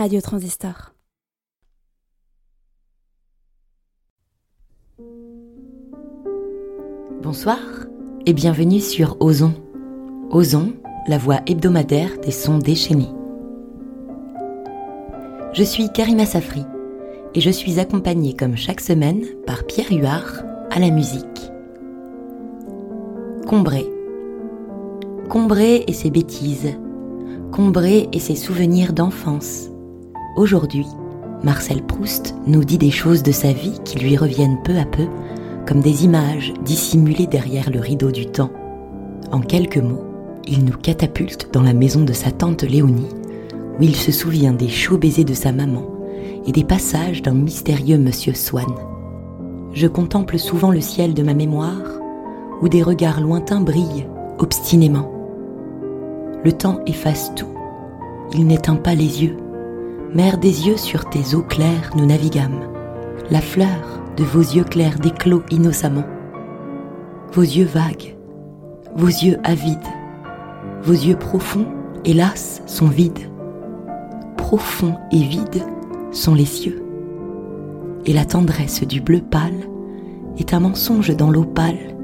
Radio Transistor. Bonsoir et bienvenue sur Ozon. Ozon, la voix hebdomadaire des sons déchaînés. Je suis Karima Safri et je suis accompagnée comme chaque semaine par Pierre Huard à la musique. Combré. Combré et ses bêtises. Combré et ses souvenirs d'enfance. Aujourd'hui, Marcel Proust nous dit des choses de sa vie qui lui reviennent peu à peu comme des images dissimulées derrière le rideau du temps. En quelques mots, il nous catapulte dans la maison de sa tante Léonie, où il se souvient des chauds baisers de sa maman et des passages d'un mystérieux monsieur Swann. Je contemple souvent le ciel de ma mémoire, où des regards lointains brillent obstinément. Le temps efface tout, il n'éteint pas les yeux. Mère des yeux, sur tes eaux claires nous naviguâmes. La fleur de vos yeux clairs déclos innocemment. Vos yeux vagues, vos yeux avides, vos yeux profonds, hélas, sont vides. Profonds et vides sont les cieux. Et la tendresse du bleu pâle est un mensonge dans l'eau pâle,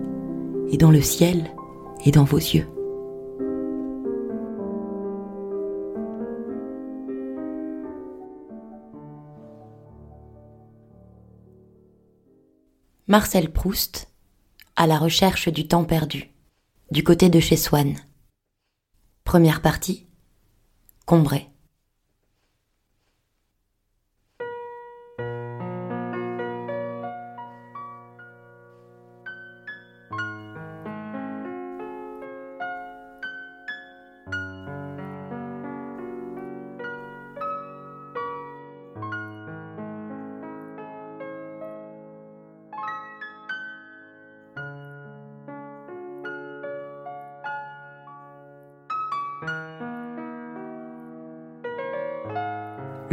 et dans le ciel, et dans vos yeux. Marcel Proust, à la recherche du temps perdu, du côté de chez Swann. Première partie, Combray.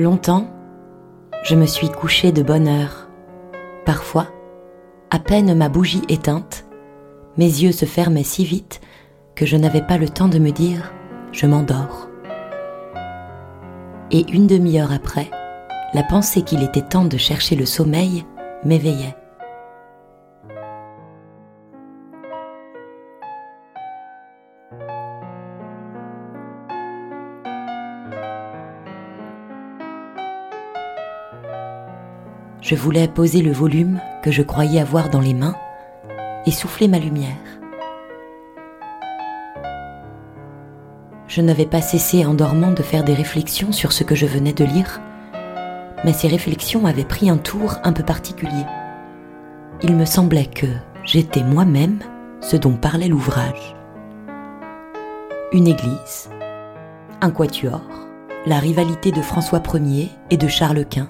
Longtemps, je me suis couché de bonne heure. Parfois, à peine ma bougie éteinte, mes yeux se fermaient si vite que je n'avais pas le temps de me dire ⁇ je m'endors ⁇ Et une demi-heure après, la pensée qu'il était temps de chercher le sommeil m'éveillait. Je voulais poser le volume que je croyais avoir dans les mains et souffler ma lumière. Je n'avais pas cessé en dormant de faire des réflexions sur ce que je venais de lire, mais ces réflexions avaient pris un tour un peu particulier. Il me semblait que j'étais moi-même ce dont parlait l'ouvrage. Une église, un quatuor, la rivalité de François Ier et de Charles Quint,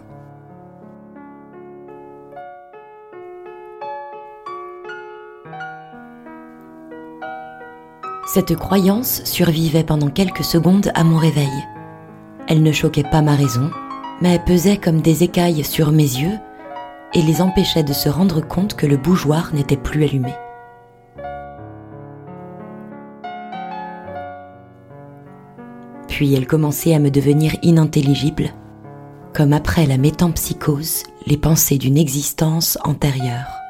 Cette croyance survivait pendant quelques secondes à mon réveil. Elle ne choquait pas ma raison, mais pesait comme des écailles sur mes yeux et les empêchait de se rendre compte que le bougeoir n'était plus allumé. Puis elle commençait à me devenir inintelligible, comme après la métampsychose, les pensées d'une existence antérieure.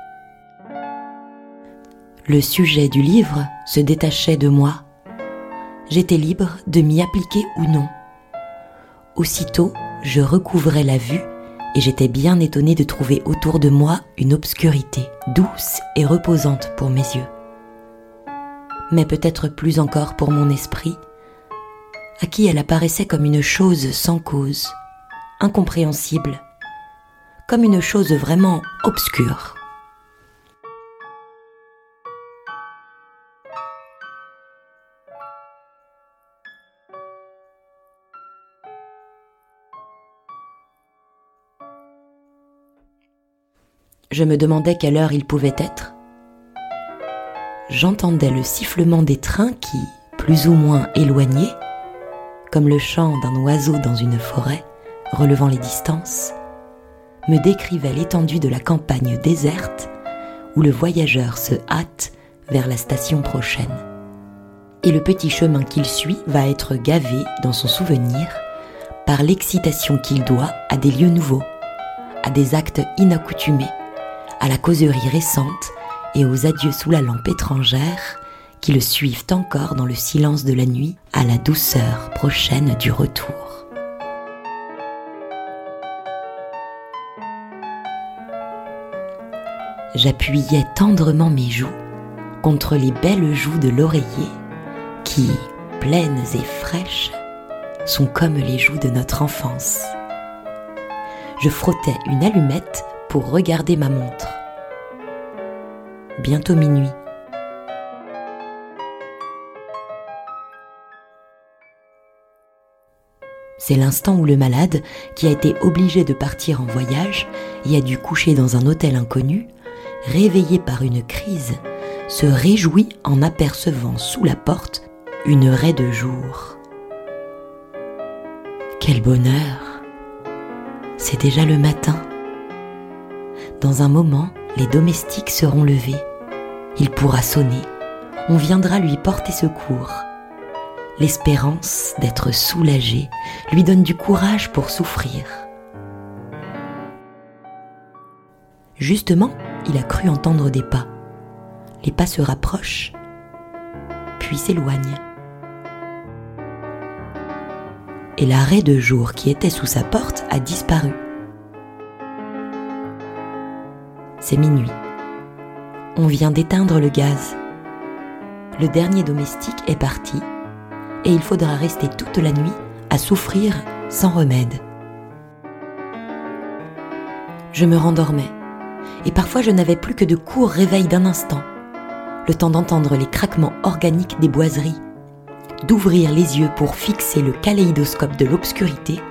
Le sujet du livre se détachait de moi. J'étais libre de m'y appliquer ou non. Aussitôt, je recouvrais la vue et j'étais bien étonné de trouver autour de moi une obscurité douce et reposante pour mes yeux. Mais peut-être plus encore pour mon esprit, à qui elle apparaissait comme une chose sans cause, incompréhensible, comme une chose vraiment obscure. Je me demandais quelle heure il pouvait être. J'entendais le sifflement des trains qui, plus ou moins éloignés, comme le chant d'un oiseau dans une forêt, relevant les distances, me décrivait l'étendue de la campagne déserte où le voyageur se hâte vers la station prochaine. Et le petit chemin qu'il suit va être gavé dans son souvenir par l'excitation qu'il doit à des lieux nouveaux, à des actes inaccoutumés, à la causerie récente et aux adieux sous la lampe étrangère qui le suivent encore dans le silence de la nuit à la douceur prochaine du retour. J'appuyais tendrement mes joues contre les belles joues de l'oreiller qui, pleines et fraîches, sont comme les joues de notre enfance. Je frottais une allumette pour regarder ma montre. Bientôt minuit. C'est l'instant où le malade, qui a été obligé de partir en voyage et a dû coucher dans un hôtel inconnu, réveillé par une crise, se réjouit en apercevant sous la porte une raie de jour. Quel bonheur C'est déjà le matin. Dans un moment, les domestiques seront levés. Il pourra sonner. On viendra lui porter secours. L'espérance d'être soulagé lui donne du courage pour souffrir. Justement, il a cru entendre des pas. Les pas se rapprochent, puis s'éloignent. Et l'arrêt de jour qui était sous sa porte a disparu. C'est minuit. On vient d'éteindre le gaz. Le dernier domestique est parti et il faudra rester toute la nuit à souffrir sans remède. Je me rendormais et parfois je n'avais plus que de courts réveils d'un instant, le temps d'entendre les craquements organiques des boiseries, d'ouvrir les yeux pour fixer le kaléidoscope de l'obscurité,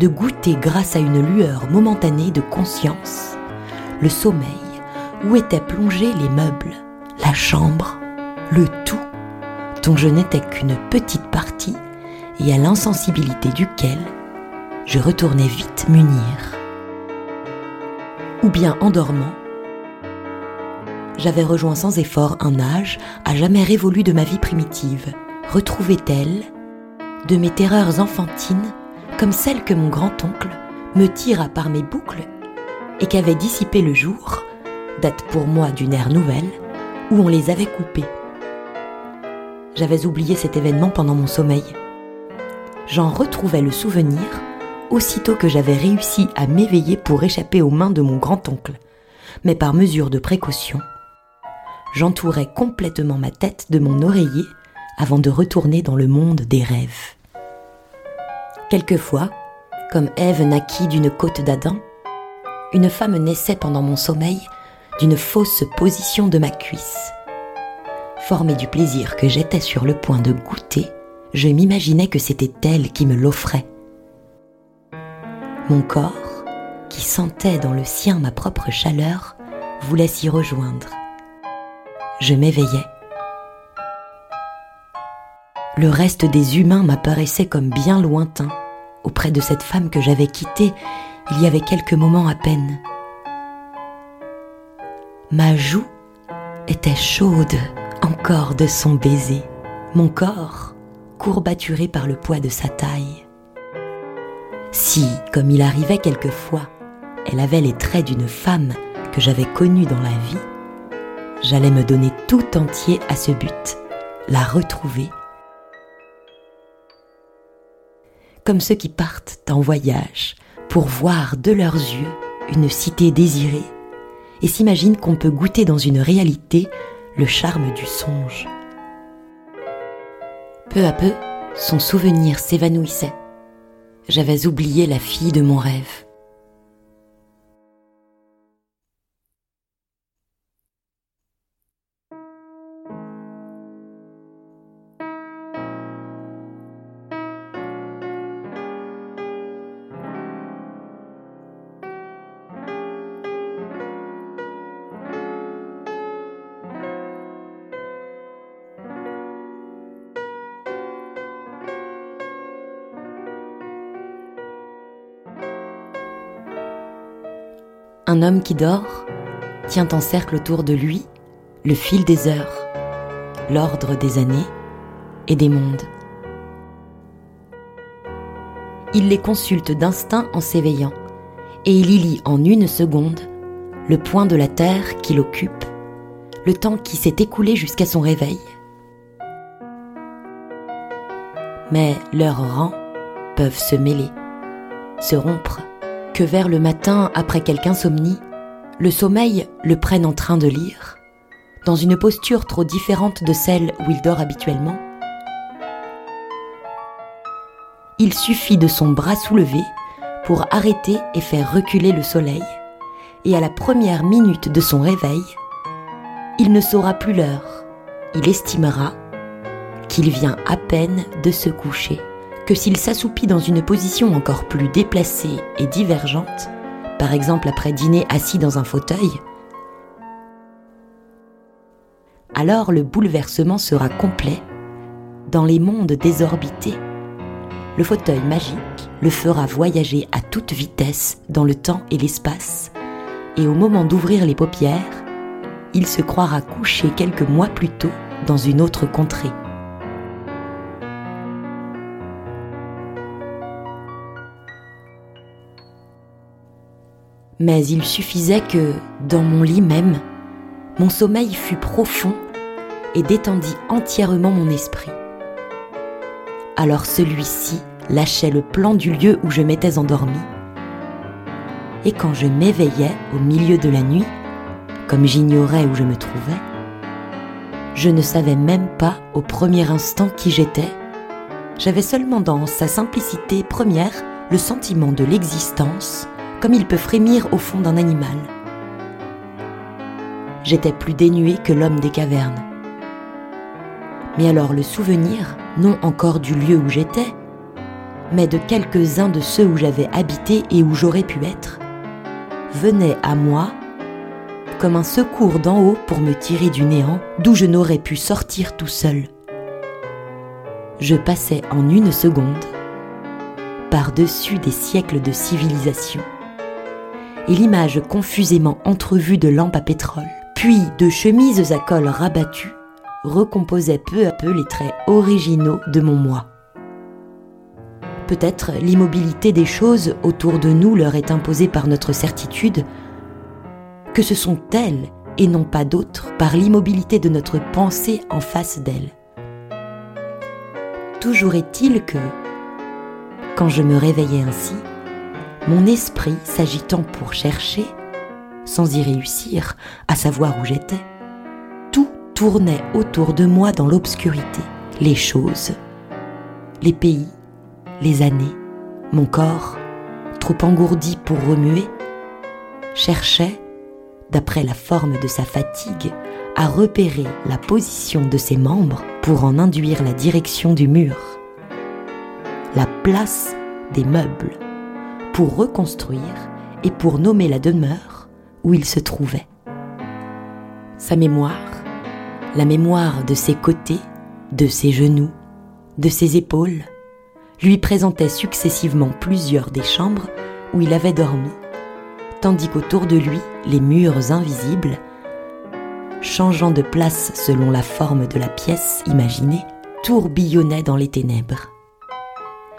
de goûter grâce à une lueur momentanée de conscience le sommeil où étaient plongés les meubles, la chambre, le tout dont je n'étais qu'une petite partie et à l'insensibilité duquel je retournais vite m'unir. Ou bien en dormant, j'avais rejoint sans effort un âge à jamais révolu de ma vie primitive, retrouvé tel de mes terreurs enfantines, comme celles que mon grand-oncle me tira par mes boucles et qu'avait dissipé le jour, date pour moi d'une ère nouvelle, où on les avait coupées. J'avais oublié cet événement pendant mon sommeil. J'en retrouvais le souvenir aussitôt que j'avais réussi à m'éveiller pour échapper aux mains de mon grand-oncle. Mais par mesure de précaution, j'entourais complètement ma tête de mon oreiller avant de retourner dans le monde des rêves. Quelquefois, comme Ève naquit d'une côte d'Adam, une femme naissait pendant mon sommeil d'une fausse position de ma cuisse. Formé du plaisir que j'étais sur le point de goûter, je m'imaginais que c'était elle qui me l'offrait mon corps, qui sentait dans le sien ma propre chaleur, voulait s'y rejoindre. Je m'éveillais. Le reste des humains m'apparaissait comme bien lointain auprès de cette femme que j'avais quittée il y avait quelques moments à peine. Ma joue était chaude encore de son baiser, mon corps courbaturé par le poids de sa taille. Si, comme il arrivait quelquefois, elle avait les traits d'une femme que j'avais connue dans la vie, j'allais me donner tout entier à ce but, la retrouver. Comme ceux qui partent en voyage pour voir de leurs yeux une cité désirée et s'imaginent qu'on peut goûter dans une réalité le charme du songe. Peu à peu, son souvenir s'évanouissait j'avais oublié la fille de mon rêve. Un homme qui dort tient en cercle autour de lui le fil des heures, l'ordre des années et des mondes. il les consulte d'instinct en s'éveillant, et il y lit en une seconde le point de la Terre qu'il occupe, le temps qui s'est écoulé jusqu'à son réveil. Mais leurs rangs peuvent se mêler, se rompre, que vers le matin, après quelque insomnie, le sommeil le prenne en train de lire, dans une posture trop différente de celle où il dort habituellement. Il suffit de son bras soulevé pour arrêter et faire reculer le soleil, et à la première minute de son réveil, il ne saura plus l'heure, il estimera qu'il vient à peine de se coucher que s'il s'assoupit dans une position encore plus déplacée et divergente, par exemple après dîner assis dans un fauteuil, alors le bouleversement sera complet dans les mondes désorbités. Le fauteuil magique le fera voyager à toute vitesse dans le temps et l'espace, et au moment d'ouvrir les paupières, il se croira couché quelques mois plus tôt dans une autre contrée. Mais il suffisait que, dans mon lit même, mon sommeil fût profond et détendit entièrement mon esprit. Alors celui-ci lâchait le plan du lieu où je m'étais endormi. Et quand je m'éveillais au milieu de la nuit, comme j'ignorais où je me trouvais, je ne savais même pas au premier instant qui j'étais. J'avais seulement dans sa simplicité première le sentiment de l'existence comme il peut frémir au fond d'un animal. J'étais plus dénué que l'homme des cavernes. Mais alors le souvenir, non encore du lieu où j'étais, mais de quelques-uns de ceux où j'avais habité et où j'aurais pu être, venait à moi comme un secours d'en haut pour me tirer du néant d'où je n'aurais pu sortir tout seul. Je passais en une seconde par-dessus des siècles de civilisation et l'image confusément entrevue de lampes à pétrole, puis de chemises à col rabattu, recomposait peu à peu les traits originaux de mon moi. Peut-être l'immobilité des choses autour de nous leur est imposée par notre certitude que ce sont elles et non pas d'autres par l'immobilité de notre pensée en face d'elles. Toujours est-il que, quand je me réveillais ainsi, mon esprit s'agitant pour chercher, sans y réussir, à savoir où j'étais, tout tournait autour de moi dans l'obscurité, les choses, les pays, les années, mon corps, trop engourdi pour remuer, cherchait, d'après la forme de sa fatigue, à repérer la position de ses membres pour en induire la direction du mur, la place des meubles, pour reconstruire et pour nommer la demeure où il se trouvait. Sa mémoire, la mémoire de ses côtés, de ses genoux, de ses épaules, lui présentait successivement plusieurs des chambres où il avait dormi, tandis qu'autour de lui, les murs invisibles, changeant de place selon la forme de la pièce imaginée, tourbillonnaient dans les ténèbres.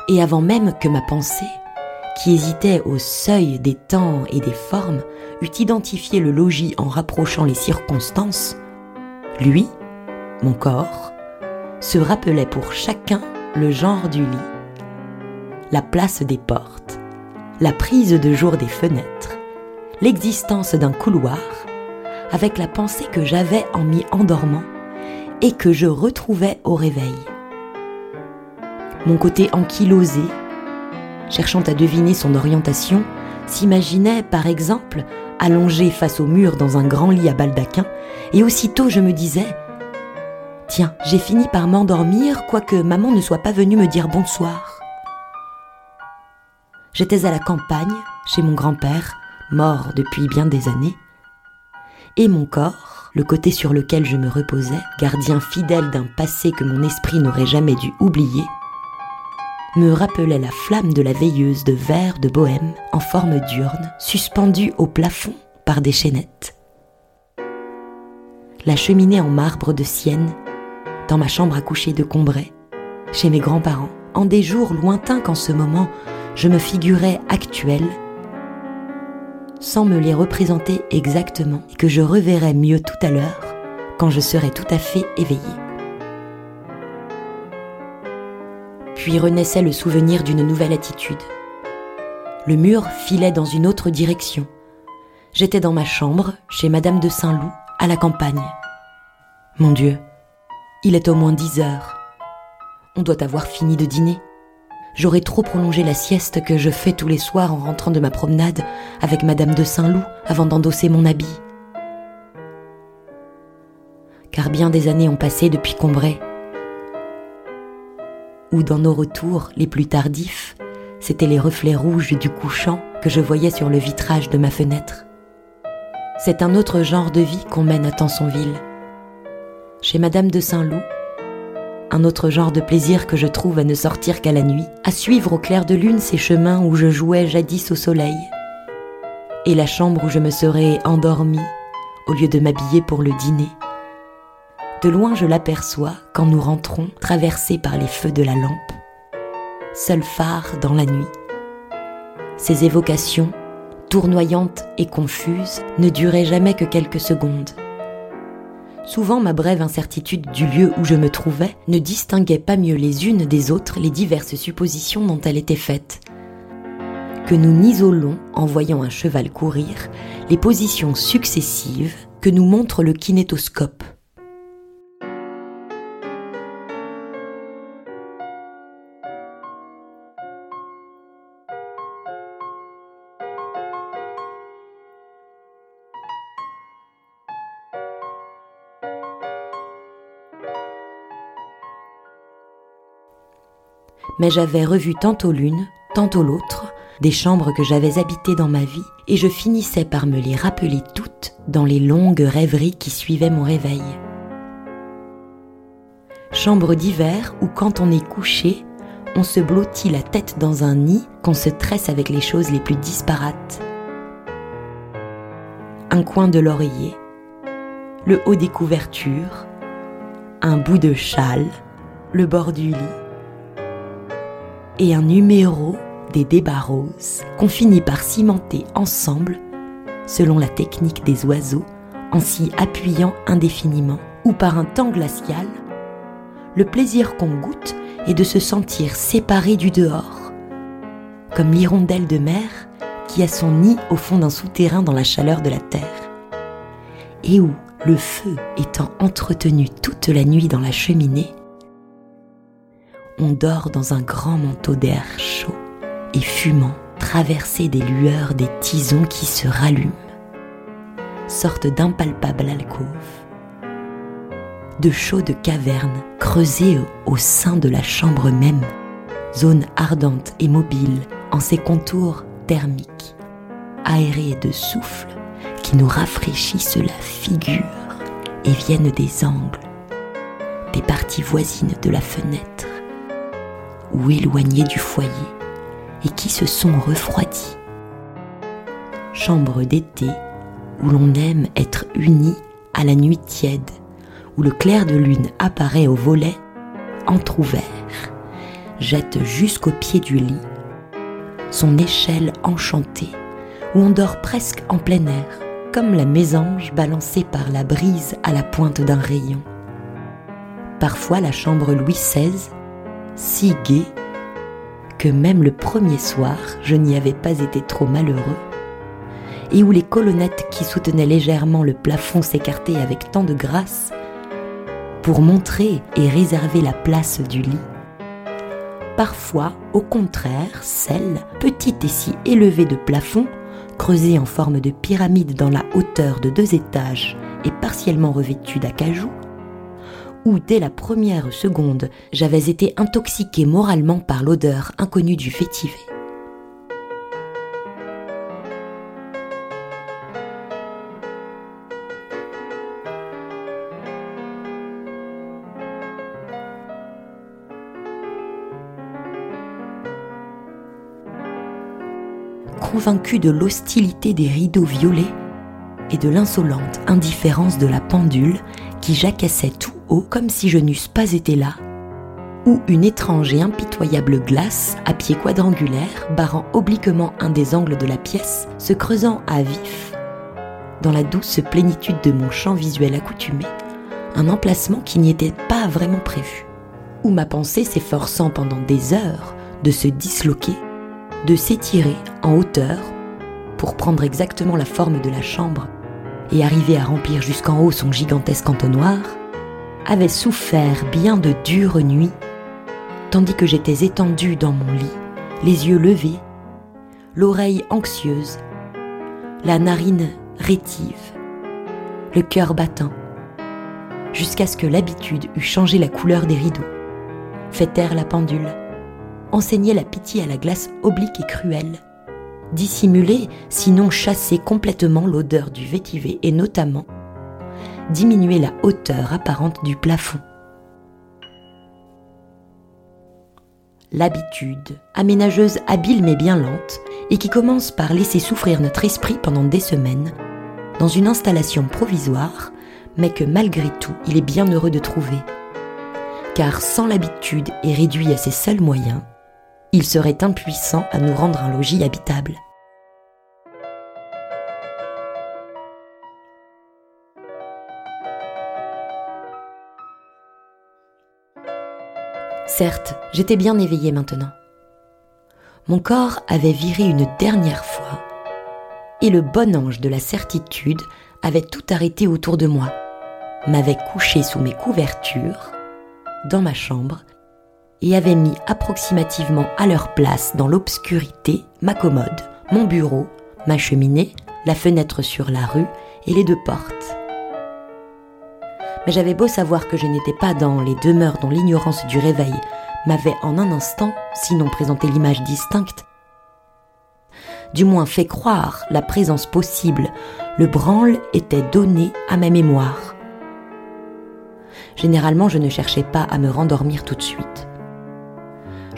Et avant même que ma pensée, qui hésitait au seuil des temps et des formes, eût identifié le logis en rapprochant les circonstances, lui, mon corps, se rappelait pour chacun le genre du lit, la place des portes, la prise de jour des fenêtres, l'existence d'un couloir, avec la pensée que j'avais en m'y endormant et que je retrouvais au réveil. Mon côté ankylosé, cherchant à deviner son orientation, s'imaginait, par exemple, allongé face au mur dans un grand lit à baldaquin, et aussitôt je me disais Tiens, j'ai fini par m'endormir, quoique maman ne soit pas venue me dire bonsoir. J'étais à la campagne, chez mon grand-père, mort depuis bien des années, et mon corps, le côté sur lequel je me reposais, gardien fidèle d'un passé que mon esprit n'aurait jamais dû oublier, me rappelait la flamme de la veilleuse de verre de bohème en forme d'urne, suspendue au plafond par des chaînettes. La cheminée en marbre de Sienne, dans ma chambre à coucher de Combray, chez mes grands-parents, en des jours lointains qu'en ce moment je me figurais actuelles sans me les représenter exactement et que je reverrai mieux tout à l'heure quand je serai tout à fait éveillée. Puis renaissait le souvenir d'une nouvelle attitude. Le mur filait dans une autre direction. J'étais dans ma chambre, chez Madame de Saint-Loup, à la campagne. Mon Dieu, il est au moins dix heures. On doit avoir fini de dîner j'aurais trop prolongé la sieste que je fais tous les soirs en rentrant de ma promenade avec Madame de Saint-Loup avant d'endosser mon habit. Car bien des années ont passé depuis Combray, où dans nos retours les plus tardifs, c'étaient les reflets rouges du couchant que je voyais sur le vitrage de ma fenêtre. C'est un autre genre de vie qu'on mène à Tansonville. Chez Madame de Saint-Loup, un autre genre de plaisir que je trouve à ne sortir qu'à la nuit, à suivre au clair de lune ces chemins où je jouais jadis au soleil, et la chambre où je me serais endormie au lieu de m'habiller pour le dîner. De loin je l'aperçois quand nous rentrons, traversés par les feux de la lampe, seul phare dans la nuit. Ces évocations, tournoyantes et confuses, ne duraient jamais que quelques secondes. Souvent ma brève incertitude du lieu où je me trouvais ne distinguait pas mieux les unes des autres les diverses suppositions dont elle était faite. Que nous n'isolons, en voyant un cheval courir, les positions successives que nous montre le kinétoscope. Mais j'avais revu tantôt l'une, tantôt l'autre, des chambres que j'avais habitées dans ma vie, et je finissais par me les rappeler toutes dans les longues rêveries qui suivaient mon réveil. Chambre d'hiver où quand on est couché, on se blottit la tête dans un nid qu'on se tresse avec les choses les plus disparates. Un coin de l'oreiller, le haut des couvertures, un bout de châle, le bord du lit, et un numéro des débats roses qu'on finit par cimenter ensemble selon la technique des oiseaux en s'y appuyant indéfiniment ou par un temps glacial, le plaisir qu'on goûte est de se sentir séparé du dehors, comme l'hirondelle de mer qui a son nid au fond d'un souterrain dans la chaleur de la terre, et où, le feu étant entretenu toute la nuit dans la cheminée, on dort dans un grand manteau d'air chaud et fumant, traversé des lueurs des tisons qui se rallument. Sorte d'impalpable alcôve, de chaudes cavernes creusées au sein de la chambre même, zone ardente et mobile en ses contours thermiques, aérés de souffle qui nous rafraîchissent la figure et viennent des angles, des parties voisines de la fenêtre ou éloignés du foyer et qui se sont refroidis. Chambre d'été où l'on aime être uni à la nuit tiède, où le clair de lune apparaît au volet entr'ouvert, jette jusqu'au pied du lit son échelle enchantée, où on dort presque en plein air, comme la mésange balancée par la brise à la pointe d'un rayon. Parfois la chambre Louis XVI si gai que même le premier soir, je n'y avais pas été trop malheureux, et où les colonnettes qui soutenaient légèrement le plafond s'écartaient avec tant de grâce pour montrer et réserver la place du lit. Parfois, au contraire, celle, petite et si élevée de plafond, creusée en forme de pyramide dans la hauteur de deux étages et partiellement revêtue d'acajou, où dès la première seconde j'avais été intoxiqué moralement par l'odeur inconnue du fétiver. Convaincu de l'hostilité des rideaux violets et de l'insolente indifférence de la pendule qui jacassait tout comme si je n'eusse pas été là, ou une étrange et impitoyable glace à pied quadrangulaire barrant obliquement un des angles de la pièce, se creusant à vif dans la douce plénitude de mon champ visuel accoutumé, un emplacement qui n'y était pas vraiment prévu, où ma pensée s'efforçant pendant des heures de se disloquer, de s'étirer en hauteur pour prendre exactement la forme de la chambre et arriver à remplir jusqu'en haut son gigantesque entonnoir, avait souffert bien de dures nuits, tandis que j'étais étendue dans mon lit, les yeux levés, l'oreille anxieuse, la narine rétive, le cœur battant, jusqu'à ce que l'habitude eût changé la couleur des rideaux, fait taire la pendule, enseigné la pitié à la glace oblique et cruelle, dissimulé, sinon chassé complètement l'odeur du vétiver et notamment diminuer la hauteur apparente du plafond. L'habitude, aménageuse habile mais bien lente, et qui commence par laisser souffrir notre esprit pendant des semaines, dans une installation provisoire, mais que malgré tout il est bien heureux de trouver. Car sans l'habitude et réduit à ses seuls moyens, il serait impuissant à nous rendre un logis habitable. Certes, j'étais bien éveillée maintenant. Mon corps avait viré une dernière fois, et le bon ange de la certitude avait tout arrêté autour de moi, m'avait couché sous mes couvertures, dans ma chambre, et avait mis approximativement à leur place dans l'obscurité ma commode, mon bureau, ma cheminée, la fenêtre sur la rue et les deux portes. Mais j'avais beau savoir que je n'étais pas dans les demeures dont l'ignorance du réveil m'avait en un instant, sinon présenté l'image distincte, du moins fait croire la présence possible, le branle était donné à ma mémoire. Généralement, je ne cherchais pas à me rendormir tout de suite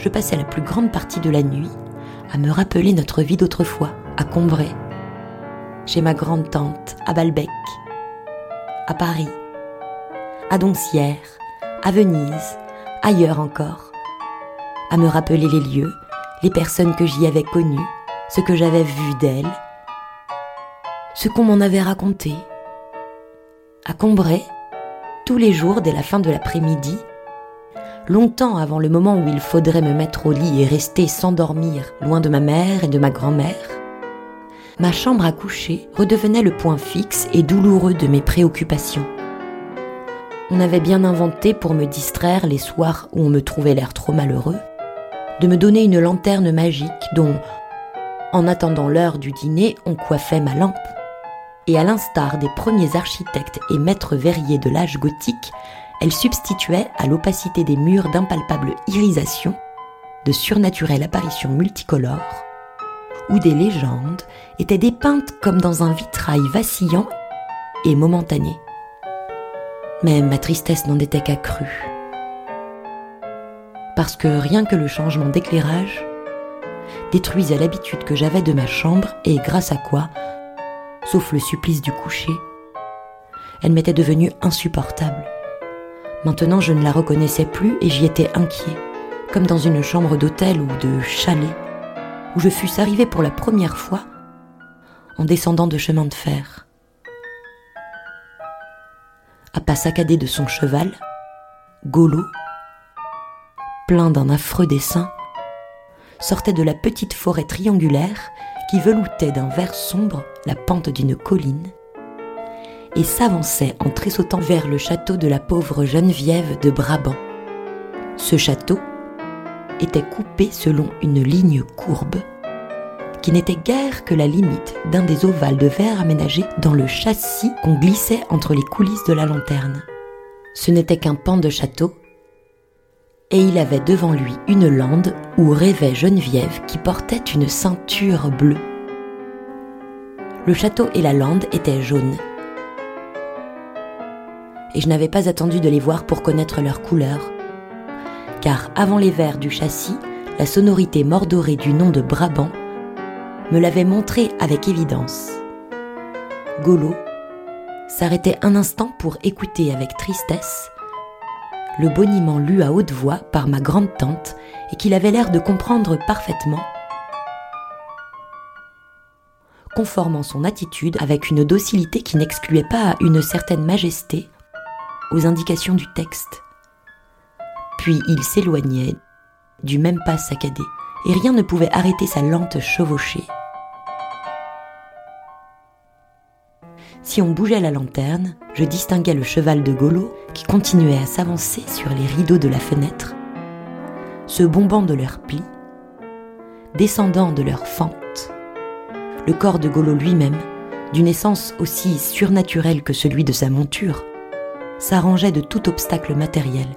je passais la plus grande partie de la nuit à me rappeler notre vie d'autrefois, à Combray, chez ma grande-tante, à Balbec, à Paris, à Doncières, à Venise, ailleurs encore, à me rappeler les lieux, les personnes que j'y avais connues, ce que j'avais vu d'elles, ce qu'on m'en avait raconté. À Combray, tous les jours dès la fin de l'après-midi, longtemps avant le moment où il faudrait me mettre au lit et rester sans dormir, loin de ma mère et de ma grand-mère, ma chambre à coucher redevenait le point fixe et douloureux de mes préoccupations. On avait bien inventé pour me distraire les soirs où on me trouvait l'air trop malheureux, de me donner une lanterne magique dont, en attendant l'heure du dîner, on coiffait ma lampe. Et à l'instar des premiers architectes et maîtres verriers de l'âge gothique, elle substituait à l'opacité des murs d'impalpables irisations de surnaturelles apparitions multicolores, où des légendes étaient dépeintes comme dans un vitrail vacillant et momentané. Mais ma tristesse n'en était qu'accrue. Parce que rien que le changement d'éclairage détruisait l'habitude que j'avais de ma chambre et grâce à quoi, sauf le supplice du coucher, elle m'était devenue insupportable. Maintenant, je ne la reconnaissais plus et j'y étais inquiet, comme dans une chambre d'hôtel ou de chalet, où je fusse arrivé pour la première fois en descendant de chemin de fer. À pas saccadé de son cheval, Golo, plein d'un affreux dessin, sortait de la petite forêt triangulaire qui veloutait d'un vert sombre la pente d'une colline et s'avançait en tressautant vers le château de la pauvre Geneviève de Brabant. Ce château était coupé selon une ligne courbe qui n'était guère que la limite d'un des ovales de verre aménagés dans le châssis qu'on glissait entre les coulisses de la lanterne. Ce n'était qu'un pan de château, et il avait devant lui une lande où rêvait Geneviève qui portait une ceinture bleue. Le château et la lande étaient jaunes, et je n'avais pas attendu de les voir pour connaître leur couleur. Car avant les vers du châssis, la sonorité mordorée du nom de Brabant me l'avait montré avec évidence. Golo s'arrêtait un instant pour écouter avec tristesse le boniment lu à haute voix par ma grande tante et qu'il avait l'air de comprendre parfaitement, conformant son attitude avec une docilité qui n'excluait pas une certaine majesté aux indications du texte. Puis il s'éloignait du même pas saccadé, et rien ne pouvait arrêter sa lente chevauchée. Si on bougeait la lanterne, je distinguais le cheval de Golo qui continuait à s'avancer sur les rideaux de la fenêtre, se bombant de leurs plis, descendant de leurs fentes. Le corps de Golo lui-même, d'une essence aussi surnaturelle que celui de sa monture, s'arrangeait de tout obstacle matériel,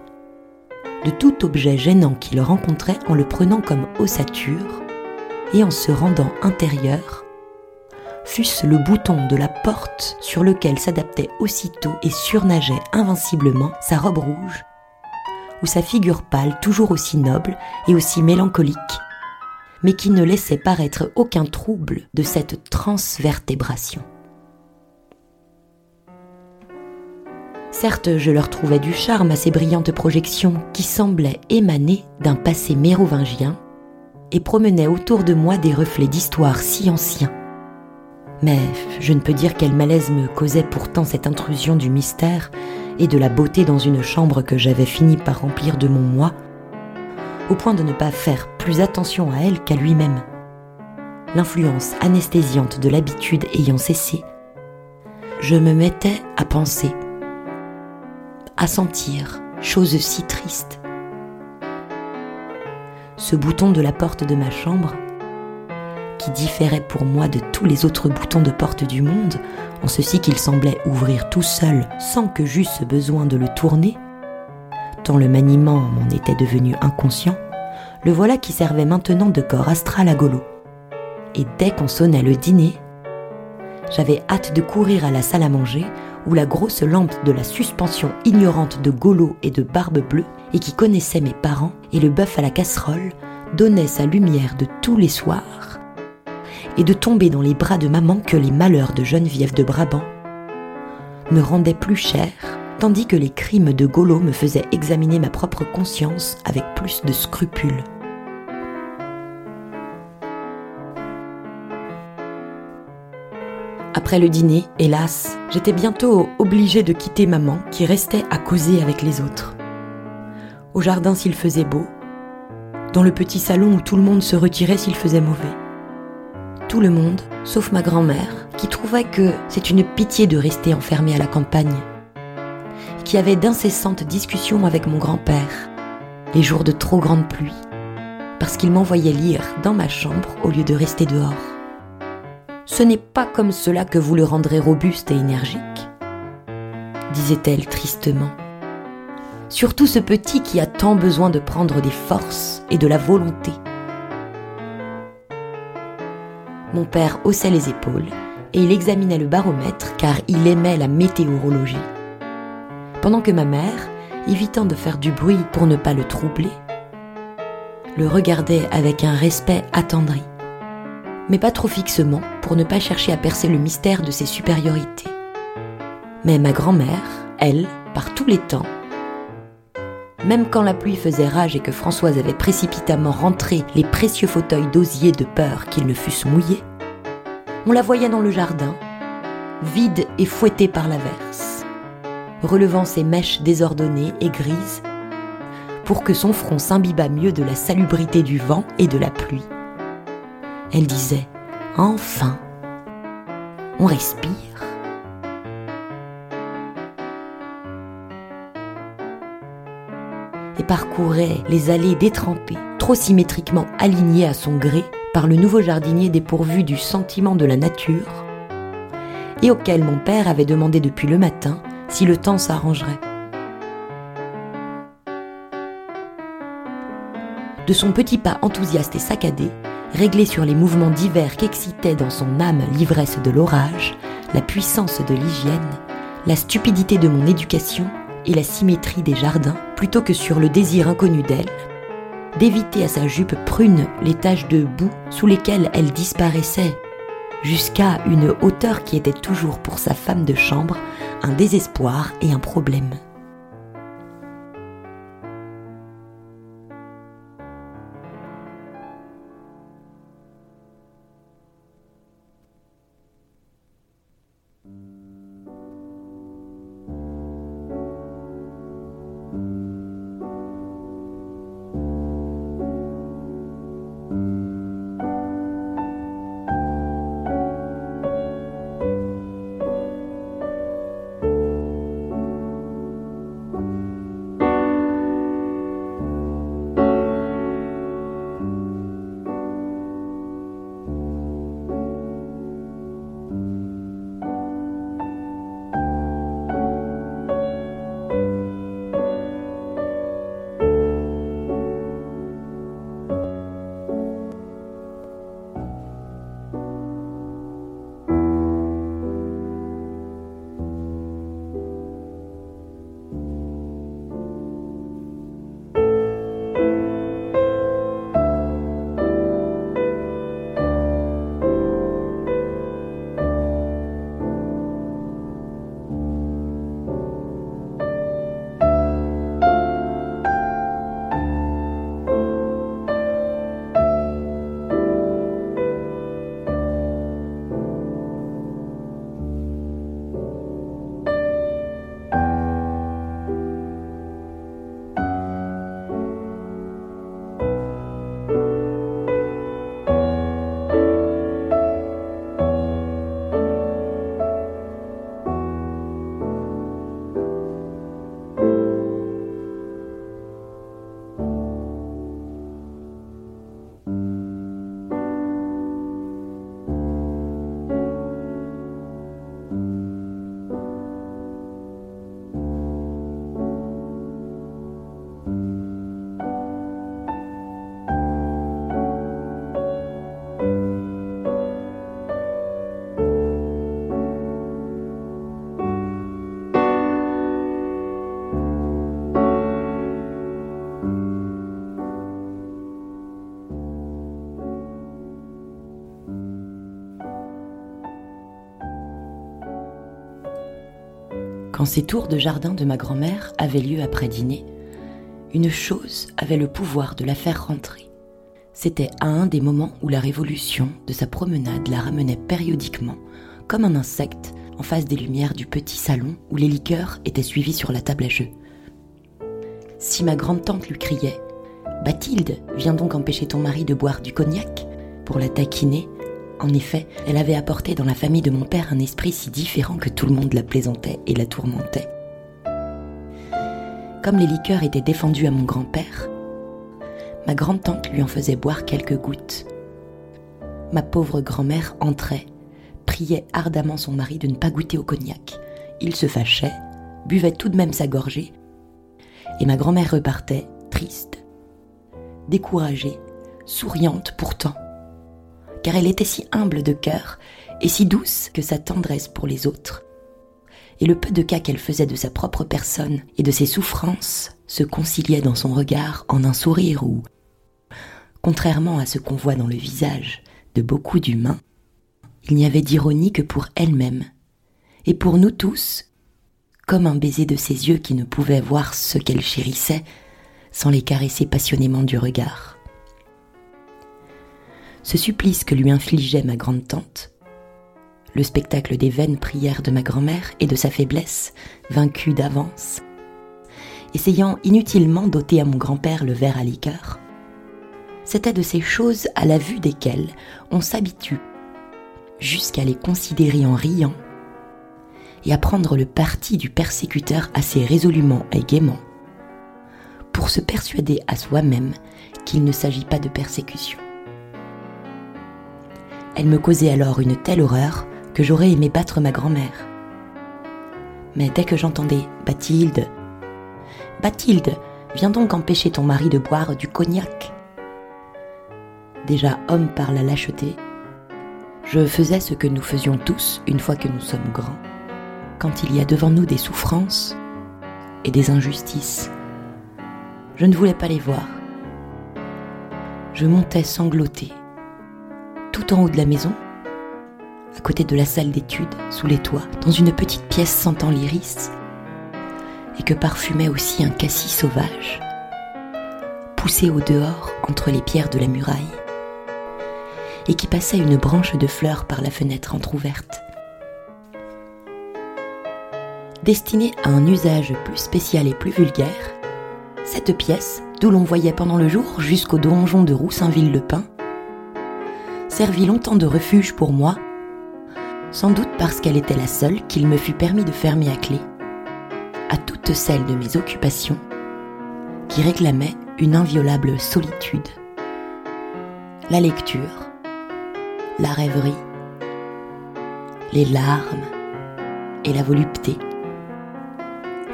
de tout objet gênant qu'il rencontrait en le prenant comme ossature et en se rendant intérieur fût-ce le bouton de la porte sur lequel s'adaptait aussitôt et surnageait invinciblement sa robe rouge, ou sa figure pâle toujours aussi noble et aussi mélancolique, mais qui ne laissait paraître aucun trouble de cette transvertébration. Certes, je leur trouvais du charme à ces brillantes projections qui semblaient émaner d'un passé mérovingien et promenaient autour de moi des reflets d'histoire si anciens mais je ne peux dire quel malaise me causait pourtant cette intrusion du mystère et de la beauté dans une chambre que j'avais fini par remplir de mon moi, au point de ne pas faire plus attention à elle qu'à lui-même. L'influence anesthésiante de l'habitude ayant cessé, je me mettais à penser, à sentir, chose si triste. Ce bouton de la porte de ma chambre qui différait pour moi de tous les autres boutons de porte du monde, en ceci qu'il semblait ouvrir tout seul sans que j'eusse besoin de le tourner, tant le maniement m'en était devenu inconscient, le voilà qui servait maintenant de corps astral à Golo. Et dès qu'on sonnait le dîner, j'avais hâte de courir à la salle à manger où la grosse lampe de la suspension ignorante de Golo et de Barbe Bleue, et qui connaissait mes parents, et le bœuf à la casserole, donnait sa lumière de tous les soirs et de tomber dans les bras de maman que les malheurs de Geneviève de Brabant me rendaient plus cher, tandis que les crimes de Golo me faisaient examiner ma propre conscience avec plus de scrupules. Après le dîner, hélas, j'étais bientôt obligée de quitter maman qui restait à causer avec les autres. Au jardin s'il faisait beau, dans le petit salon où tout le monde se retirait s'il faisait mauvais tout le monde, sauf ma grand-mère, qui trouvait que c'est une pitié de rester enfermée à la campagne, qui avait d'incessantes discussions avec mon grand-père, les jours de trop grande pluie, parce qu'il m'envoyait lire dans ma chambre au lieu de rester dehors. Ce n'est pas comme cela que vous le rendrez robuste et énergique, disait-elle tristement. Surtout ce petit qui a tant besoin de prendre des forces et de la volonté mon père haussait les épaules et il examinait le baromètre car il aimait la météorologie. Pendant que ma mère, évitant de faire du bruit pour ne pas le troubler, le regardait avec un respect attendri, mais pas trop fixement pour ne pas chercher à percer le mystère de ses supériorités. Mais ma grand-mère, elle, par tous les temps, même quand la pluie faisait rage et que Françoise avait précipitamment rentré les précieux fauteuils d'osier de peur qu'ils ne fussent mouillés, on la voyait dans le jardin, vide et fouettée par l'averse, relevant ses mèches désordonnées et grises pour que son front s'imbibât mieux de la salubrité du vent et de la pluie. Elle disait Enfin, on respire. Parcourait les allées détrempées, trop symétriquement alignées à son gré par le nouveau jardinier dépourvu du sentiment de la nature, et auquel mon père avait demandé depuis le matin si le temps s'arrangerait. De son petit pas enthousiaste et saccadé, réglé sur les mouvements divers qu'excitait dans son âme l'ivresse de l'orage, la puissance de l'hygiène, la stupidité de mon éducation et la symétrie des jardins, plutôt que sur le désir inconnu d'elle, d'éviter à sa jupe prune les taches de boue sous lesquelles elle disparaissait, jusqu'à une hauteur qui était toujours pour sa femme de chambre un désespoir et un problème. Quand ces tours de jardin de ma grand-mère avaient lieu après dîner, une chose avait le pouvoir de la faire rentrer. C'était à un des moments où la révolution de sa promenade la ramenait périodiquement, comme un insecte, en face des lumières du petit salon où les liqueurs étaient suivies sur la table à jeu. Si ma grande-tante lui criait Bathilde, viens donc empêcher ton mari de boire du cognac pour la taquiner, en effet, elle avait apporté dans la famille de mon père un esprit si différent que tout le monde la plaisantait et la tourmentait. Comme les liqueurs étaient défendues à mon grand-père, ma grande-tante lui en faisait boire quelques gouttes. Ma pauvre grand-mère entrait, priait ardemment son mari de ne pas goûter au cognac. Il se fâchait, buvait tout de même sa gorgée, et ma grand-mère repartait, triste, découragée, souriante pourtant, car elle était si humble de cœur et si douce que sa tendresse pour les autres. Et le peu de cas qu'elle faisait de sa propre personne et de ses souffrances se conciliait dans son regard en un sourire où, contrairement à ce qu'on voit dans le visage de beaucoup d'humains, il n'y avait d'ironie que pour elle-même, et pour nous tous, comme un baiser de ses yeux qui ne pouvaient voir ce qu'elle chérissait sans les caresser passionnément du regard. Ce supplice que lui infligeait ma grande-tante, le spectacle des vaines prières de ma grand-mère et de sa faiblesse, vaincue d'avance, essayant inutilement d'ôter à mon grand-père le verre à liqueur, c'était de ces choses à la vue desquelles on s'habitue jusqu'à les considérer en riant et à prendre le parti du persécuteur assez résolument et gaiement pour se persuader à soi-même qu'il ne s'agit pas de persécution. Elle me causait alors une telle horreur que j'aurais aimé battre ma grand-mère. Mais dès que j'entendais Bathilde, Bathilde, viens donc empêcher ton mari de boire du cognac. Déjà homme par la lâcheté, je faisais ce que nous faisions tous une fois que nous sommes grands, quand il y a devant nous des souffrances et des injustices. Je ne voulais pas les voir. Je montais sangloté, tout en haut de la maison, à côté de la salle d'études, sous les toits, dans une petite pièce sentant l'iris, et que parfumait aussi un cassis sauvage, poussé au dehors entre les pierres de la muraille et qui passait une branche de fleurs par la fenêtre entr'ouverte. Destinée à un usage plus spécial et plus vulgaire, cette pièce, d'où l'on voyait pendant le jour jusqu'au donjon de Roussainville-le-Pin, servit longtemps de refuge pour moi, sans doute parce qu'elle était la seule qu'il me fut permis de fermer à clé, à toutes celles de mes occupations qui réclamaient une inviolable solitude. La lecture, la rêverie, les larmes et la volupté.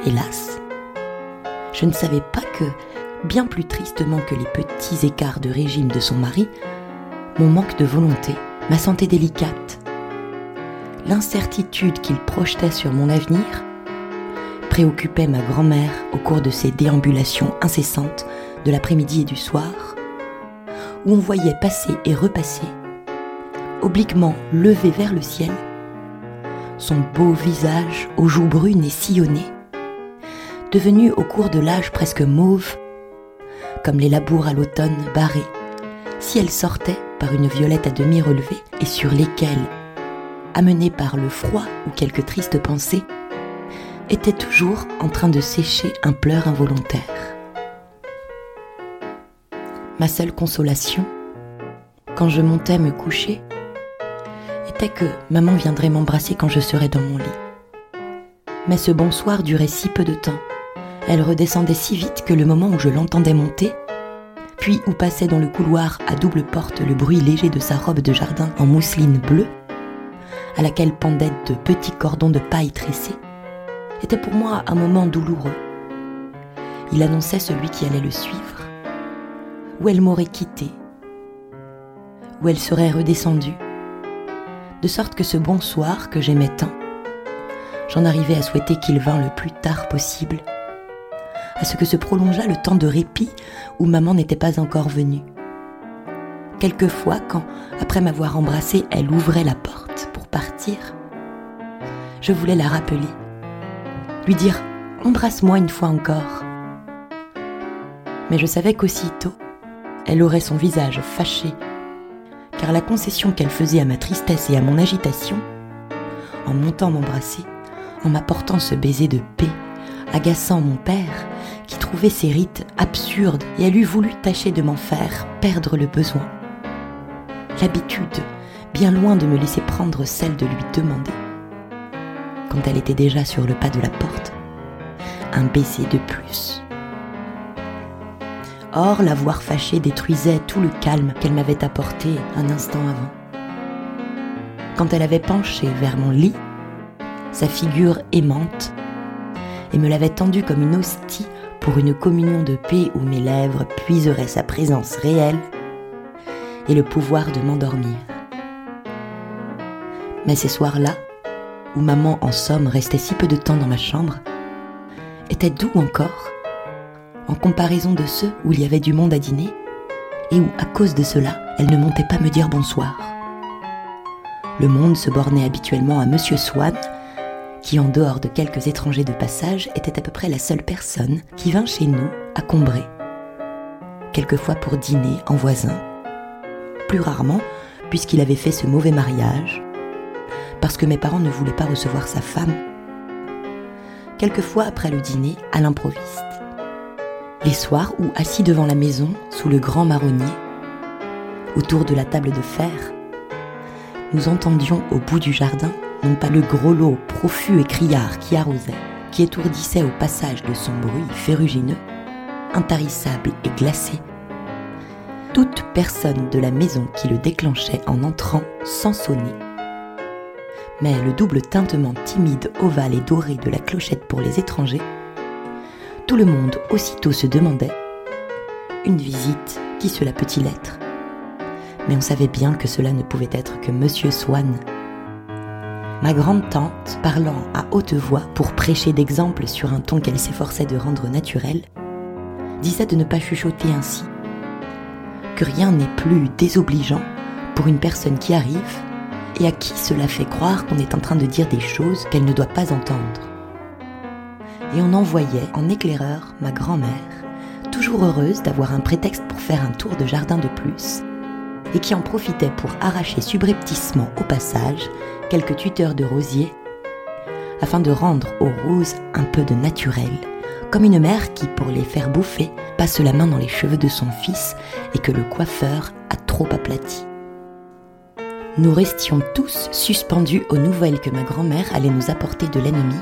Hélas, je ne savais pas que, bien plus tristement que les petits écarts de régime de son mari, mon manque de volonté, ma santé délicate, l'incertitude qu'il projetait sur mon avenir, préoccupait ma grand-mère au cours de ses déambulations incessantes de l'après-midi et du soir, où on voyait passer et repasser obliquement levé vers le ciel, son beau visage aux joues brunes et sillonnées, devenu au cours de l'âge presque mauve, comme les labours à l'automne barrés, si elle sortait par une violette à demi relevée et sur lesquelles, amenée par le froid ou quelques tristes pensées, était toujours en train de sécher un pleur involontaire. Ma seule consolation, quand je montais me coucher, que maman viendrait m'embrasser quand je serais dans mon lit. Mais ce bonsoir durait si peu de temps. Elle redescendait si vite que le moment où je l'entendais monter, puis où passait dans le couloir à double porte le bruit léger de sa robe de jardin en mousseline bleue, à laquelle pendaient de petits cordons de paille tressés, était pour moi un moment douloureux. Il annonçait celui qui allait le suivre, où elle m'aurait quitté, où elle serait redescendue, de sorte que ce bonsoir que j'aimais tant, j'en arrivais à souhaiter qu'il vînt le plus tard possible, à ce que se prolongeât le temps de répit où maman n'était pas encore venue. Quelquefois, quand, après m'avoir embrassée, elle ouvrait la porte pour partir, je voulais la rappeler. lui dire Embrasse-moi une fois encore. Mais je savais qu'aussitôt, elle aurait son visage fâché, car la concession qu'elle faisait à ma tristesse et à mon agitation, en montant m'embrasser, en m'apportant ce baiser de paix, agaçant mon père, trouvait ces rites absurdes et elle eût voulu tâcher de m'en faire perdre le besoin. L'habitude, bien loin de me laisser prendre celle de lui demander, quand elle était déjà sur le pas de la porte, un baiser de plus. Or, la voir fâchée détruisait tout le calme qu'elle m'avait apporté un instant avant. Quand elle avait penché vers mon lit, sa figure aimante, et me l'avait tendue comme une hostie pour une communion de paix où mes lèvres puiseraient sa présence réelle et le pouvoir de m'endormir. Mais ces soirs-là, où maman en somme restait si peu de temps dans ma chambre, étaient doux encore, en comparaison de ceux où il y avait du monde à dîner, et où, à cause de cela, elle ne montait pas me dire bonsoir. Le monde se bornait habituellement à Monsieur Swann, qui, en dehors de quelques étrangers de passage, était à peu près la seule personne qui vint chez nous à Combray. Quelquefois pour dîner en voisin. Plus rarement, puisqu'il avait fait ce mauvais mariage, parce que mes parents ne voulaient pas recevoir sa femme. Quelquefois après le dîner, à l'improviste. Les soirs où, assis devant la maison, sous le grand marronnier, autour de la table de fer, nous entendions au bout du jardin non pas le gros lot profus et criard qui arrosait, qui étourdissait au passage de son bruit ferrugineux, intarissable et glacé, toute personne de la maison qui le déclenchait en entrant sans sonner. Mais le double tintement timide, ovale et doré de la clochette pour les étrangers, tout le monde aussitôt se demandait une visite, qui cela peut-il être? Mais on savait bien que cela ne pouvait être que Monsieur Swann ma grande-tante, parlant à haute voix pour prêcher d'exemple sur un ton qu'elle s'efforçait de rendre naturel, disait de ne pas chuchoter ainsi, que rien n'est plus désobligeant pour une personne qui arrive et à qui cela fait croire qu'on est en train de dire des choses qu'elle ne doit pas entendre. Et on envoyait en éclaireur ma grand-mère, toujours heureuse d'avoir un prétexte pour faire un tour de jardin de plus, et qui en profitait pour arracher subrepticement au passage quelques tuteurs de rosiers, afin de rendre aux roses un peu de naturel, comme une mère qui, pour les faire bouffer, passe la main dans les cheveux de son fils et que le coiffeur a trop aplati. Nous restions tous suspendus aux nouvelles que ma grand-mère allait nous apporter de l'ennemi,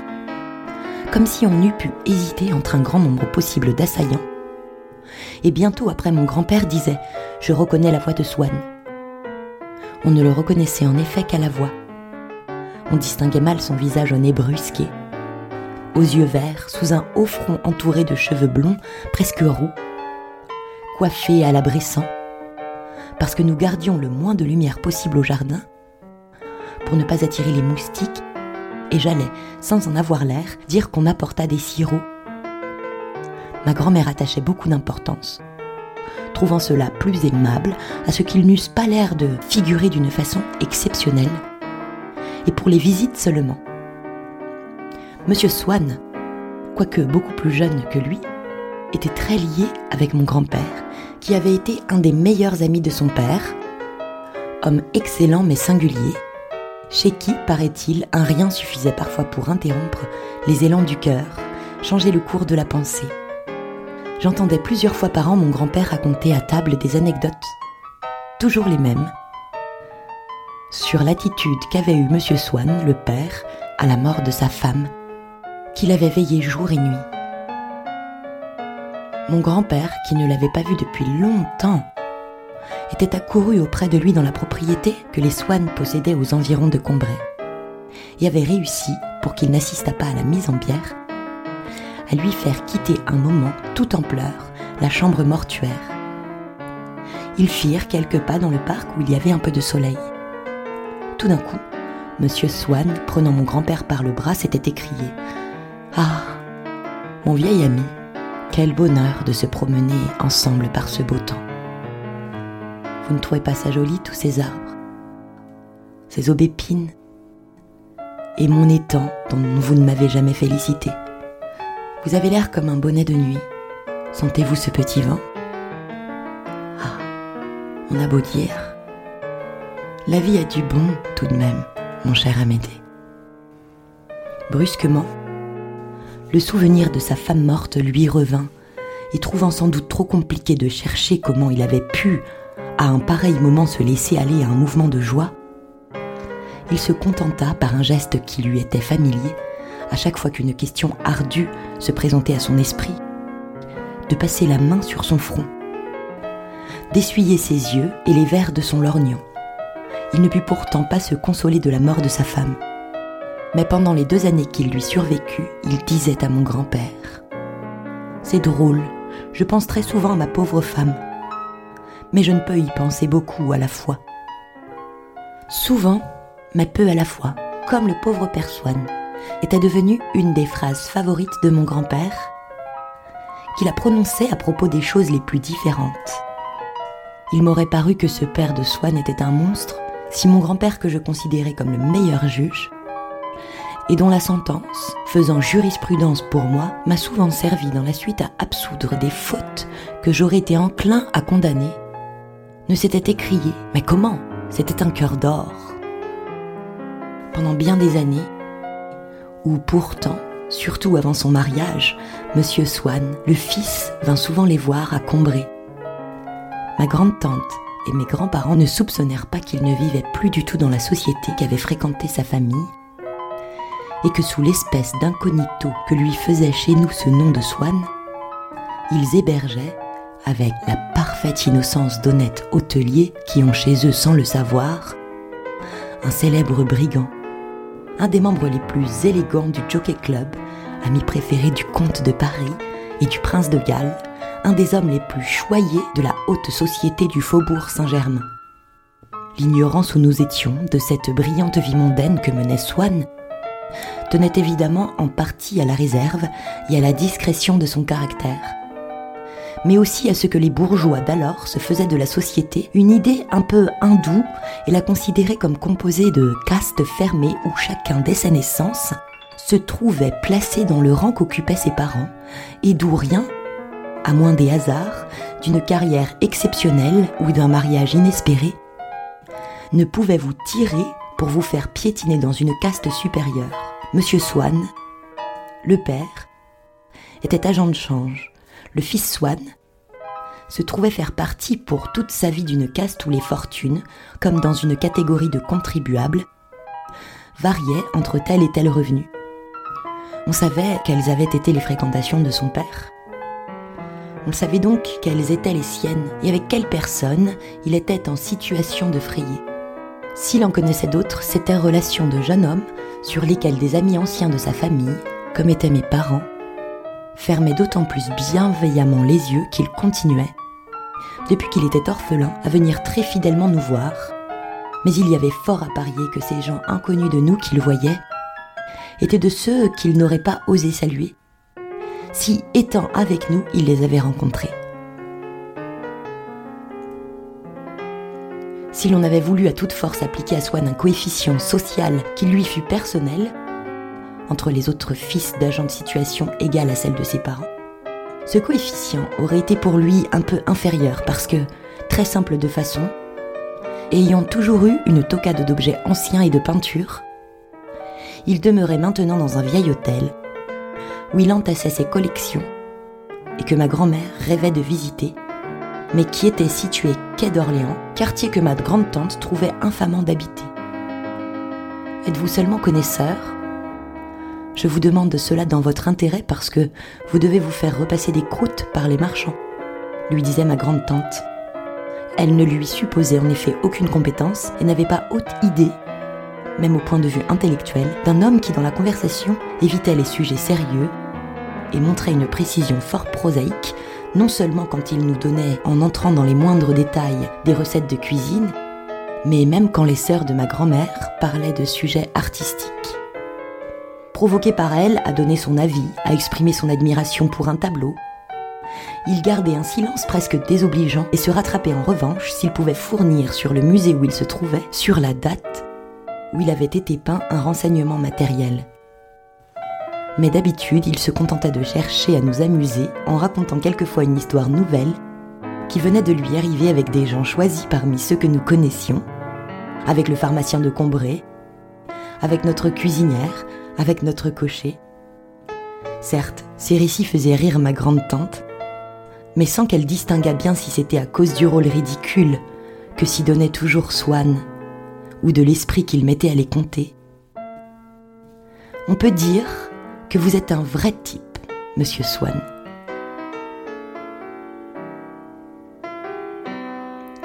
comme si on eût pu hésiter entre un grand nombre possible d'assaillants. Et bientôt après, mon grand-père disait Je reconnais la voix de Swann. On ne le reconnaissait en effet qu'à la voix, on distinguait mal son visage au nez brusqué, aux yeux verts, sous un haut front entouré de cheveux blonds, presque roux, coiffé à la parce que nous gardions le moins de lumière possible au jardin, pour ne pas attirer les moustiques, et j'allais, sans en avoir l'air, dire qu'on apporta des sirops. Ma grand-mère attachait beaucoup d'importance, trouvant cela plus aimable à ce qu'ils n'eussent pas l'air de figurer d'une façon exceptionnelle et pour les visites seulement. Monsieur Swann, quoique beaucoup plus jeune que lui, était très lié avec mon grand-père, qui avait été un des meilleurs amis de son père, homme excellent mais singulier, chez qui, paraît-il, un rien suffisait parfois pour interrompre les élans du cœur, changer le cours de la pensée. J'entendais plusieurs fois par an mon grand-père raconter à table des anecdotes, toujours les mêmes, sur l'attitude qu'avait eue M. Swann, le père, à la mort de sa femme, qu'il avait veillé jour et nuit. Mon grand-père, qui ne l'avait pas vu depuis longtemps, était accouru auprès de lui dans la propriété que les Swann possédaient aux environs de Combray, et avait réussi, pour qu'il n'assistât pas à la mise en bière, à lui faire quitter un moment, tout en pleurs, la chambre mortuaire. Ils firent quelques pas dans le parc où il y avait un peu de soleil. Tout d'un coup, Monsieur Swann, prenant mon grand-père par le bras, s'était écrié Ah, mon vieil ami, quel bonheur de se promener ensemble par ce beau temps. Vous ne trouvez pas ça joli, tous ces arbres, ces aubépines, et mon étang dont vous ne m'avez jamais félicité? Vous avez l'air comme un bonnet de nuit. Sentez-vous ce petit vent? Ah, on a beau dire. La vie a du bon tout de même, mon cher Amédée. Brusquement, le souvenir de sa femme morte lui revint, et trouvant sans doute trop compliqué de chercher comment il avait pu, à un pareil moment, se laisser aller à un mouvement de joie, il se contenta, par un geste qui lui était familier, à chaque fois qu'une question ardue se présentait à son esprit, de passer la main sur son front, d'essuyer ses yeux et les verres de son lorgnon. Il ne put pourtant pas se consoler de la mort de sa femme. Mais pendant les deux années qu'il lui survécut, il disait à mon grand-père C'est drôle, je pense très souvent à ma pauvre femme, mais je ne peux y penser beaucoup à la fois. Souvent, mais peu à la fois, comme le pauvre père était devenue une des phrases favorites de mon grand-père, qu'il a prononcées à propos des choses les plus différentes. Il m'aurait paru que ce père de Swann était un monstre si mon grand-père que je considérais comme le meilleur juge, et dont la sentence, faisant jurisprudence pour moi, m'a souvent servi dans la suite à absoudre des fautes que j'aurais été enclin à condamner, ne s'était écrié, mais comment? C'était un cœur d'or. Pendant bien des années, où pourtant, surtout avant son mariage, Monsieur Swann, le fils, vint souvent les voir à Combray. Ma grande-tante et mes grands-parents ne soupçonnèrent pas qu'il ne vivait plus du tout dans la société qu'avait fréquenté sa famille, et que sous l'espèce d'incognito que lui faisait chez nous ce nom de Swann, ils hébergeaient, avec la parfaite innocence d'honnêtes hôteliers qui ont chez eux sans le savoir, un célèbre brigand, un des membres les plus élégants du Jockey Club, ami préféré du comte de Paris et du prince de Galles, un des hommes les plus choyés de la haute société du faubourg Saint-Germain. L'ignorance où nous étions de cette brillante vie mondaine que menait Swann tenait évidemment en partie à la réserve et à la discrétion de son caractère, mais aussi à ce que les bourgeois d'alors se faisaient de la société une idée un peu hindoue et la considéraient comme composée de castes fermées où chacun dès sa naissance se trouvait placé dans le rang qu'occupaient ses parents et d'où rien à moins des hasards, d'une carrière exceptionnelle ou d'un mariage inespéré, ne pouvait vous tirer pour vous faire piétiner dans une caste supérieure. Monsieur Swann, le père, était agent de change. Le fils Swann se trouvait faire partie pour toute sa vie d'une caste où les fortunes, comme dans une catégorie de contribuables, variaient entre tel et tel revenu. On savait quelles avaient été les fréquentations de son père. On savait donc quelles étaient les siennes et avec quelles personnes il était en situation de frayer. S'il en connaissait d'autres, c'était relations de jeune homme sur lesquelles des amis anciens de sa famille, comme étaient mes parents, fermaient d'autant plus bienveillamment les yeux qu'il continuait, depuis qu'il était orphelin, à venir très fidèlement nous voir. Mais il y avait fort à parier que ces gens inconnus de nous qu'il voyait étaient de ceux qu'il n'aurait pas osé saluer si, étant avec nous, il les avait rencontrés. Si l'on avait voulu à toute force appliquer à Swann un coefficient social qui lui fût personnel, entre les autres fils d'agents de situation égal à celle de ses parents, ce coefficient aurait été pour lui un peu inférieur parce que, très simple de façon, ayant toujours eu une tocade d'objets anciens et de peintures, il demeurait maintenant dans un vieil hôtel où il entassait ses collections et que ma grand-mère rêvait de visiter, mais qui était situé quai d'Orléans, quartier que ma grande-tante trouvait infamant d'habiter. Êtes-vous seulement connaisseur? Je vous demande cela dans votre intérêt parce que vous devez vous faire repasser des croûtes par les marchands, lui disait ma grande-tante. Elle ne lui supposait en effet aucune compétence et n'avait pas haute idée même au point de vue intellectuel, d'un homme qui dans la conversation évitait les sujets sérieux et montrait une précision fort prosaïque, non seulement quand il nous donnait, en entrant dans les moindres détails, des recettes de cuisine, mais même quand les sœurs de ma grand-mère parlaient de sujets artistiques. Provoqué par elle à donner son avis, à exprimer son admiration pour un tableau, il gardait un silence presque désobligeant et se rattrapait en revanche s'il pouvait fournir sur le musée où il se trouvait, sur la date, où il avait été peint un renseignement matériel. Mais d'habitude, il se contentait de chercher à nous amuser en racontant quelquefois une histoire nouvelle qui venait de lui arriver avec des gens choisis parmi ceux que nous connaissions, avec le pharmacien de Combray, avec notre cuisinière, avec notre cocher. Certes, ces récits faisaient rire ma grande-tante, mais sans qu'elle distinguât bien si c'était à cause du rôle ridicule que s'y donnait toujours Swann, ou de l'esprit qu'il mettait à les compter. On peut dire que vous êtes un vrai type, monsieur Swann.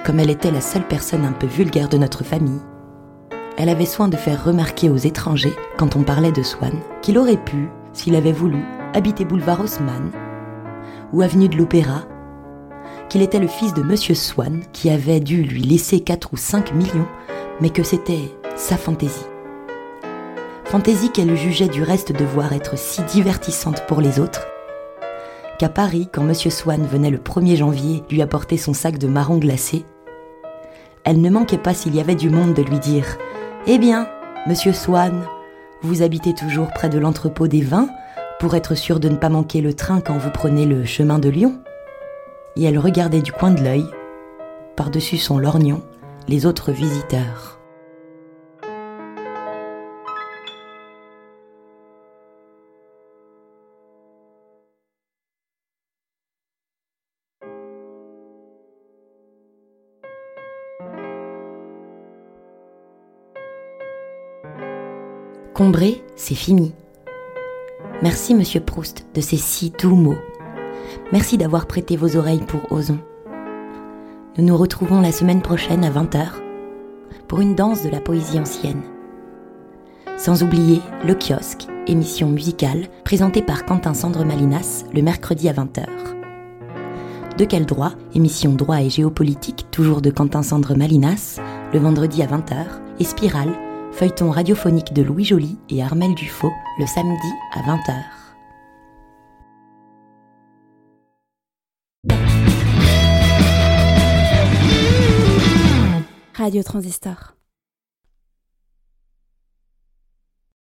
Comme elle était la seule personne un peu vulgaire de notre famille, elle avait soin de faire remarquer aux étrangers, quand on parlait de Swann, qu'il aurait pu, s'il avait voulu, habiter boulevard Haussmann ou avenue de l'Opéra, qu'il était le fils de Monsieur Swann qui avait dû lui laisser 4 ou 5 millions, mais que c'était sa fantaisie. Fantaisie qu'elle jugeait du reste devoir être si divertissante pour les autres, qu'à Paris, quand Monsieur Swann venait le 1er janvier lui apporter son sac de marron glacé, elle ne manquait pas s'il y avait du monde de lui dire Eh bien, Monsieur Swann, vous habitez toujours près de l'entrepôt des vins pour être sûr de ne pas manquer le train quand vous prenez le chemin de Lyon Et elle regardait du coin de l'œil, par-dessus son lorgnon, les autres visiteurs. C'est fini. Merci, monsieur Proust, de ces si doux mots. Merci d'avoir prêté vos oreilles pour Ozon. Nous nous retrouvons la semaine prochaine à 20h pour une danse de la poésie ancienne. Sans oublier Le Kiosque, émission musicale présentée par Quentin Sandre Malinas le mercredi à 20h. De quel droit, émission droit et géopolitique toujours de Quentin Sandre Malinas le vendredi à 20h et Spirale feuilleton radiophonique de Louis Joly et Armel Dufaux le samedi à 20h. Radio Transistor.